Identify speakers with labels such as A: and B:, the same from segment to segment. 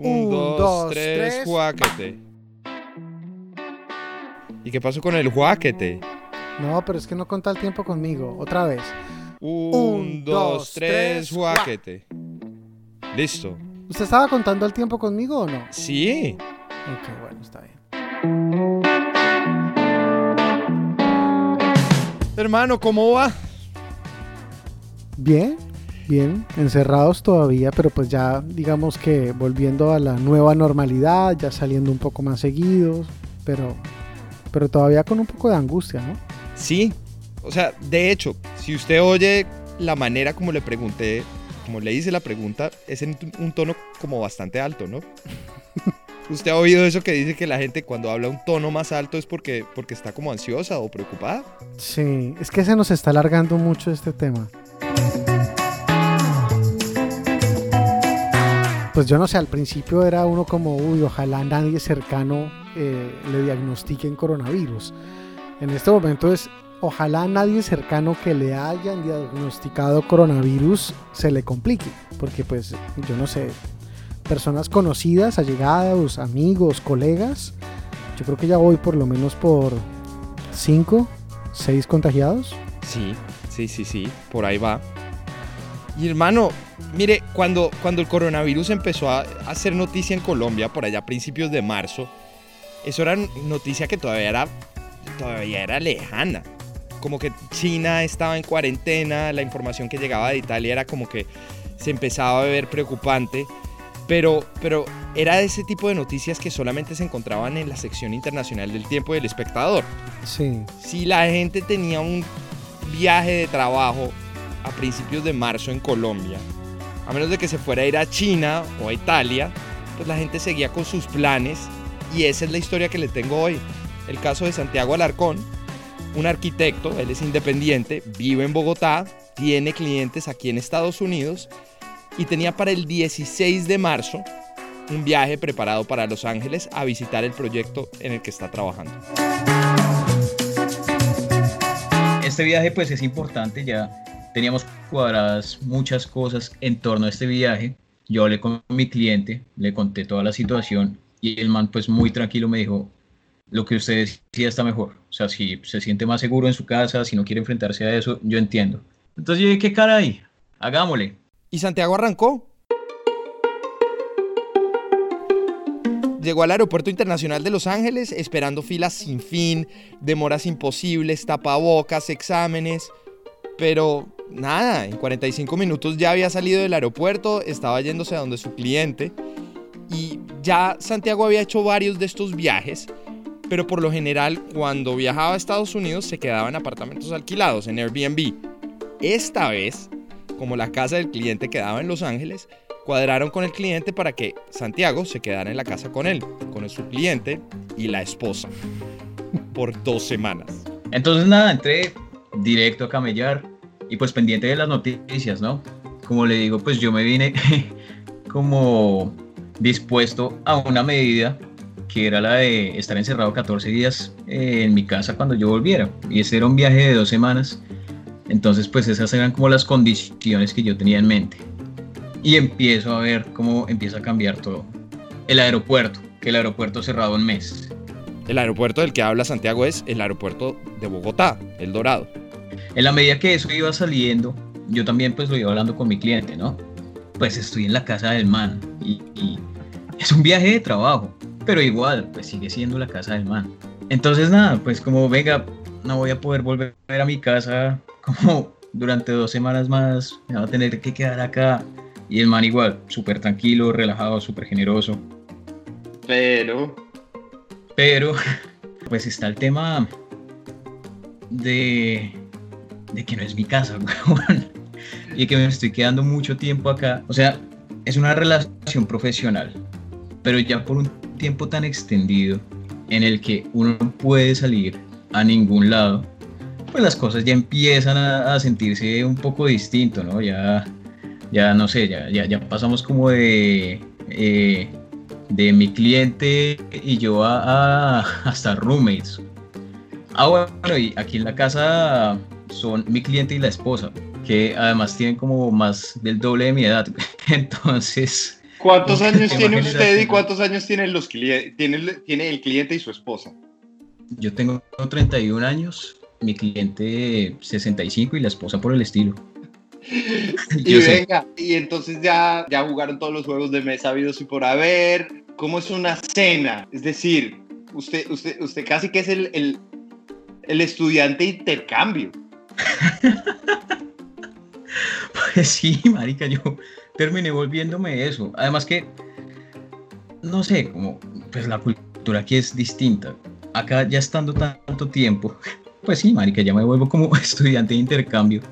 A: Un, dos, tres, juáquete. ¿Y qué pasó con el juáquete?
B: No, pero es que no conta el tiempo conmigo. Otra vez.
A: Un, dos, tres, juáquete. Listo.
B: ¿Usted estaba contando el tiempo conmigo o no?
A: Sí.
B: Ok, bueno, está bien.
A: Hermano, ¿cómo va?
B: Bien, bien, encerrados todavía, pero pues ya digamos que volviendo a la nueva normalidad, ya saliendo un poco más seguidos, pero, pero todavía con un poco de angustia, ¿no?
A: Sí. O sea, de hecho, si usted oye la manera como le pregunté, como le hice la pregunta, es en un tono como bastante alto, ¿no? ¿Usted ha oído eso que dice que la gente cuando habla un tono más alto es porque, porque está como ansiosa o preocupada?
B: Sí, es que se nos está alargando mucho este tema. Pues yo no sé, al principio era uno como, uy, ojalá nadie cercano eh, le diagnostiquen coronavirus. En este momento es, ojalá nadie cercano que le hayan diagnosticado coronavirus se le complique. Porque pues, yo no sé, personas conocidas, allegados, amigos, colegas, yo creo que ya voy por lo menos por 5, 6 contagiados.
A: Sí, sí, sí, sí, por ahí va. Y hermano, mire, cuando, cuando el coronavirus empezó a hacer noticia en Colombia, por allá a principios de marzo, eso era noticia que todavía era, todavía era lejana. Como que China estaba en cuarentena, la información que llegaba de Italia era como que se empezaba a ver preocupante. Pero, pero era ese tipo de noticias que solamente se encontraban en la sección internacional del tiempo del espectador.
B: Sí.
A: Si la gente tenía un viaje de trabajo a principios de marzo en Colombia, a menos de que se fuera a ir a China o a Italia, pues la gente seguía con sus planes y esa es la historia que le tengo hoy. El caso de Santiago Alarcón, un arquitecto, él es independiente, vive en Bogotá, tiene clientes aquí en Estados Unidos y tenía para el 16 de marzo un viaje preparado para Los Ángeles a visitar el proyecto en el que está trabajando.
C: Este viaje pues es importante, ya teníamos cuadradas muchas cosas en torno a este viaje. Yo hablé con mi cliente, le conté toda la situación y el man pues muy tranquilo me dijo, lo que usted decía está mejor. O sea, si se siente más seguro en su casa, si no quiere enfrentarse a eso, yo entiendo. Entonces yo dije, ¿qué cara hay? Hagámosle.
A: Y Santiago arrancó. Llegó al Aeropuerto Internacional de Los Ángeles esperando filas sin fin, demoras imposibles, tapabocas, exámenes. Pero nada, en 45 minutos ya había salido del aeropuerto, estaba yéndose a donde su cliente. Y ya Santiago había hecho varios de estos viajes, pero por lo general cuando viajaba a Estados Unidos se quedaba en apartamentos alquilados, en Airbnb. Esta vez como la casa del cliente quedaba en Los Ángeles, cuadraron con el cliente para que Santiago se quedara en la casa con él, con su cliente y la esposa, por dos semanas.
C: Entonces nada, entré directo a camellar y pues pendiente de las noticias, ¿no? Como le digo, pues yo me vine como dispuesto a una medida que era la de estar encerrado 14 días en mi casa cuando yo volviera. Y ese era un viaje de dos semanas entonces, pues esas eran como las condiciones que yo tenía en mente. Y empiezo a ver cómo empieza a cambiar todo. El aeropuerto, que el aeropuerto cerrado un mes.
A: El aeropuerto del que habla Santiago es el aeropuerto de Bogotá, El Dorado.
C: En la medida que eso iba saliendo, yo también pues lo iba hablando con mi cliente, ¿no? Pues estoy en la casa del man y, y es un viaje de trabajo, pero igual, pues sigue siendo la casa del man. Entonces nada, pues como venga, no voy a poder volver a mi casa como durante dos semanas más, me va a tener que quedar acá. Y el man igual, súper tranquilo, relajado, súper generoso. Pero, pero, pues está el tema de, de que no es mi casa, y que me estoy quedando mucho tiempo acá. O sea, es una relación profesional, pero ya por un tiempo tan extendido en el que uno no puede salir a ningún lado, pues las cosas ya empiezan a, sentirse un poco distinto, ¿no? Ya, ya no sé, ya, ya, ya pasamos como de, eh, de mi cliente y yo a, hasta roommates. Ah, bueno, y aquí en la casa son mi cliente y la esposa, que además tienen como más del doble de mi edad. Entonces,
D: ¿Cuántos años tiene usted y cuántos años tienen los tiene, tiene el cliente y su esposa?
C: Yo tengo 31 años, mi cliente 65 y la esposa por el estilo.
D: y venga, y entonces ya, ya jugaron todos los juegos de mesa habidos y por haber. ¿Cómo es una cena? Es decir, usted, usted, usted casi que es el, el, el estudiante intercambio.
C: pues sí, marica, yo terminé volviéndome eso. Además que, no sé, como, pues la cultura aquí es distinta. Acá ya estando tanto tiempo, pues sí, marica, ya me vuelvo como estudiante de intercambio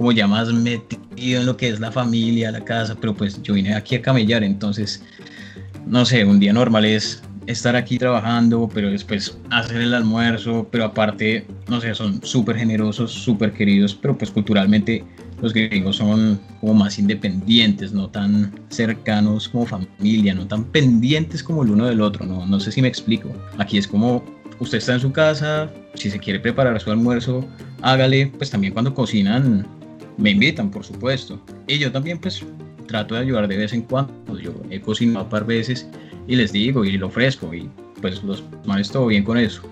C: como ya más metido en lo que es la familia, la casa, pero pues yo vine aquí a camellar, entonces, no sé, un día normal es estar aquí trabajando, pero después hacer el almuerzo, pero aparte, no sé, son súper generosos, súper queridos, pero pues culturalmente los gringos son como más independientes, no tan cercanos como familia, no tan pendientes como el uno del otro, no, no sé si me explico. Aquí es como usted está en su casa, si se quiere preparar su almuerzo, hágale, pues también cuando cocinan me invitan, por supuesto. Y yo también pues trato de ayudar de vez en cuando. Yo he cocinado un par veces y les digo y lo ofrezco y pues los manes todo bien con eso.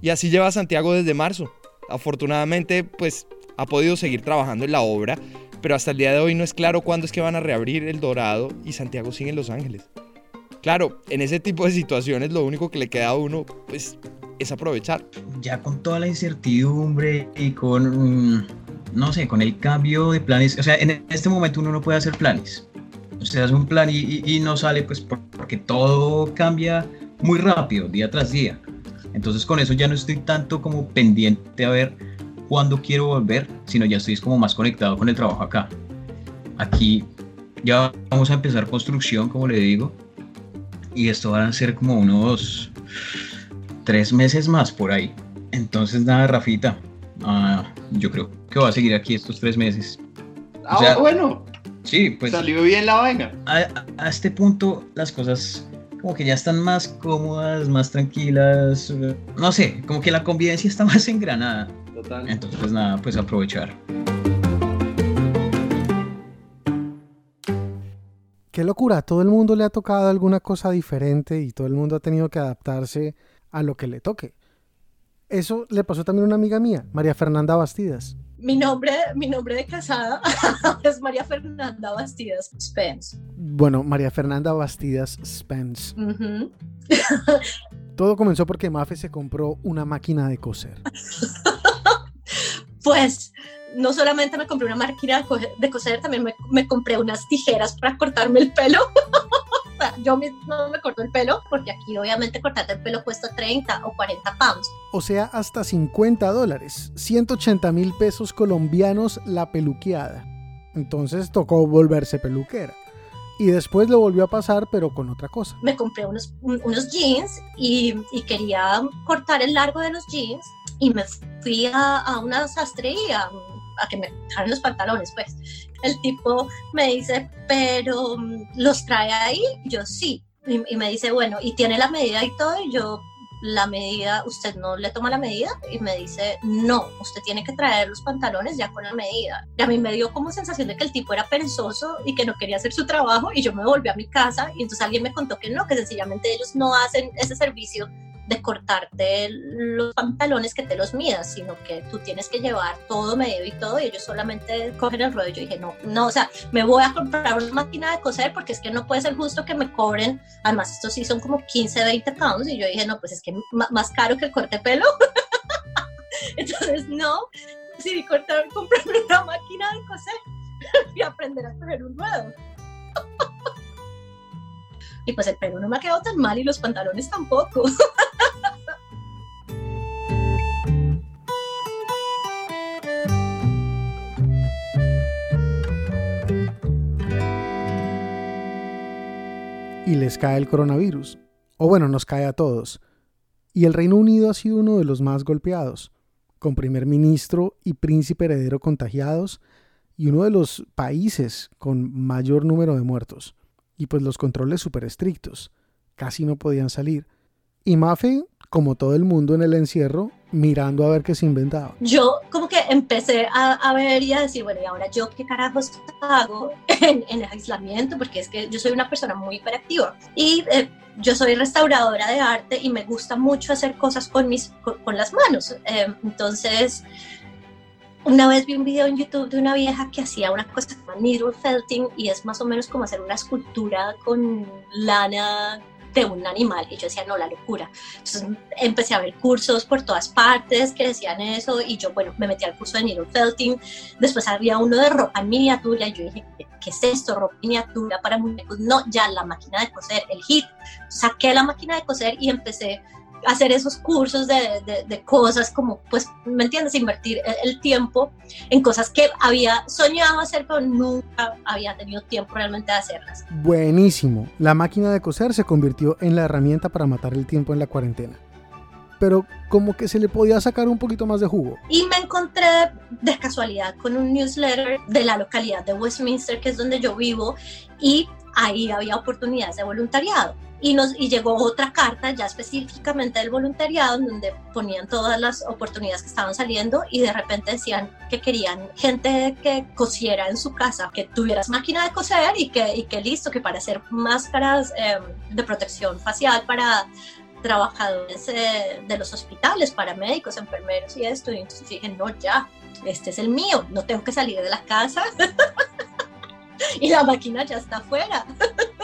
A: Y así lleva Santiago desde marzo. Afortunadamente pues ha podido seguir trabajando en la obra, pero hasta el día de hoy no es claro cuándo es que van a reabrir El Dorado y Santiago sigue en Los Ángeles. Claro, en ese tipo de situaciones lo único que le queda a uno pues es aprovechar.
C: Ya con toda la incertidumbre y con no sé, con el cambio de planes, o sea, en este momento uno no puede hacer planes. Usted hace un plan y, no sale pues porque todo cambia muy rápido, día tras día. Entonces con eso ya no estoy tanto como pendiente a ver cuándo quiero volver, sino ya estoy como más conectado con el trabajo acá. Aquí ya vamos a empezar construcción, como le digo, y esto van a ser como unos tres meses más por ahí. Entonces nada, Rafita, uh, yo creo que va a seguir aquí estos tres meses.
D: Ah, bueno.
C: Sí, pues.
D: Salió bien la vaina.
C: A, este punto, las cosas como que ya están más cómodas, más tranquilas. No sé, como que la convivencia está más engranada. Total. Entonces, pues nada, pues aprovechar.
B: Qué locura, todo el mundo le ha tocado alguna cosa diferente y todo el mundo ha tenido que adaptarse a lo que le toque. Eso le pasó también a una amiga mía, María Fernanda Bastidas.
E: Mi nombre, mi nombre de casada es María Fernanda Bastidas Spence.
B: Bueno, María Fernanda Bastidas Spence. Todo comenzó porque Mafe se compró una máquina de coser.
E: pues no solamente me compré una máquina de coser, también me, me compré unas tijeras para cortarme el pelo. yo mismo me corto el pelo, porque aquí obviamente cortarte el pelo cuesta 30 o 40 pounds.
B: O sea, hasta 50 dólares, 180 mil pesos colombianos la peluqueada. Entonces tocó volverse peluquera. Y después lo volvió a pasar, pero con otra cosa.
E: Me compré unos, unos jeans y, y quería cortar el largo de los jeans y me fui a, a una sastrería a que me dejaran los pantalones, pues. El tipo me dice, pero mm, ¿los trae ahí? Yo sí. Y, me dice, bueno, ¿y tiene la medida y todo? Y yo, la medida, usted no le toma la medida y me dice, no, usted tiene que traer los pantalones ya con la medida. Y a mí me dio como sensación de que el tipo era perezoso y que no quería hacer su trabajo y yo me volví a mi casa y entonces alguien me contó que no, que sencillamente ellos no hacen ese servicio de cortarte los pantalones que te los midas, sino que tú tienes que llevar todo medio y todo y ellos solamente cogen el rollo. Yo dije, no, no, o sea, me voy a comprar una máquina de coser porque es que no puede ser justo que me cobren, además estos sí son como 15, 20 pounds y yo dije, no, pues es que más caro que el corte pelo. Entonces, no, decidí cortar, comprarme una máquina de coser y aprender a coger un nuevo. y pues el pelo no me ha quedado tan mal y los pantalones tampoco.
B: Y les cae el coronavirus. O bueno, nos cae a todos. Y el Reino Unido ha sido uno de los más golpeados, con primer ministro y príncipe heredero contagiados, y uno de los países con mayor número de muertos. Y pues los controles súper estrictos. Casi no podían salir. Y Mafe, como todo el mundo en el encierro, mirando a ver qué se inventaba.
E: Yo como que empecé a, ver y a decir, bueno, ¿y ahora yo qué carajos hago en, el aislamiento? Porque es que yo soy una persona muy hiperactiva y eh, yo soy restauradora de arte y me gusta mucho hacer cosas con, mis, con, las manos. Eh, entonces, una vez vi un video en YouTube de una vieja que hacía una cosa que needle felting y es más o menos como hacer una escultura con lana de un animal. Y yo decía, no, la locura. Entonces empecé a ver cursos por todas partes que decían eso y yo, bueno, me metí al curso de needle felting. Después había uno de ropa en miniatura y yo dije, ¿qué es esto? Ropa en miniatura para muñecos. No, ya la máquina de coser, el hit. Saqué la máquina de coser y empecé hacer esos cursos de, de, cosas como, pues, ¿me entiendes? Invertir el, tiempo en cosas que había soñado hacer, pero nunca había tenido tiempo realmente de hacerlas.
B: Buenísimo. La máquina de coser se convirtió en la herramienta para matar el tiempo en la cuarentena. Pero como que se le podía sacar un poquito más de jugo.
E: Y me encontré de casualidad con un newsletter de la localidad de Westminster, que es donde yo vivo, y ahí había oportunidades de voluntariado y, nos, y llegó otra carta ya específicamente del voluntariado donde ponían todas las oportunidades que estaban saliendo y de repente decían que querían gente que cosiera en su casa, que tuvieras máquina de coser y que, y que listo, que para hacer máscaras em, de protección facial para trabajadores eh, de los hospitales, para médicos, enfermeros y esto. Y entonces dije, no, ya, este es el mío, no tengo que salir de la casa. y la máquina ya está afuera.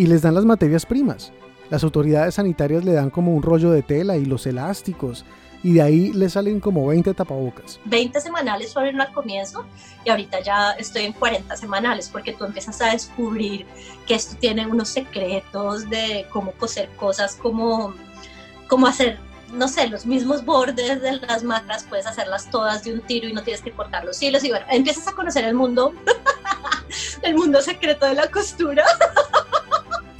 B: y les dan las materias primas. Las autoridades sanitarias le dan como un rollo de tela y los elásticos y de ahí le salen como 20 tapabocas.
E: 20 semanales fueron al comienzo y ahorita ya estoy en 40 semanales porque tú empiezas a descubrir que esto tiene unos secretos de cómo coser cosas, cómo, cómo hacer, no sé, los mismos bordes de las macras, puedes hacerlas todas de un tiro y no tienes que cortar los hilos y bueno, empiezas a conocer el mundo, el mundo secreto de la costura.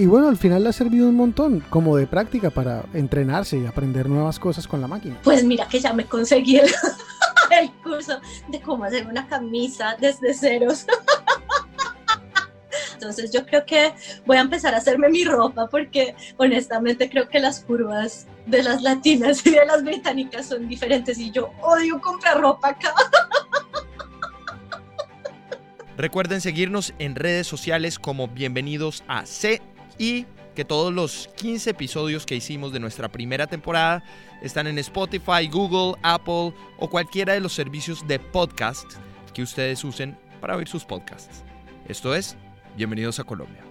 B: Y bueno, al final le ha servido un montón como de práctica para entrenarse y aprender nuevas cosas con la máquina.
E: Pues mira que ya me conseguí el, curso de cómo hacer una camisa desde ceros. Entonces yo creo que voy a empezar a hacerme mi ropa porque honestamente creo que las curvas de las latinas y de las británicas son diferentes y yo odio comprar ropa acá.
A: Recuerden seguirnos en redes sociales como bienvenidos a C y que todos los 15 episodios que hicimos de nuestra primera temporada están en Spotify, Google, Apple o cualquiera de los servicios de podcast que ustedes usen para oír sus podcasts. Esto es, bienvenidos a Colombia.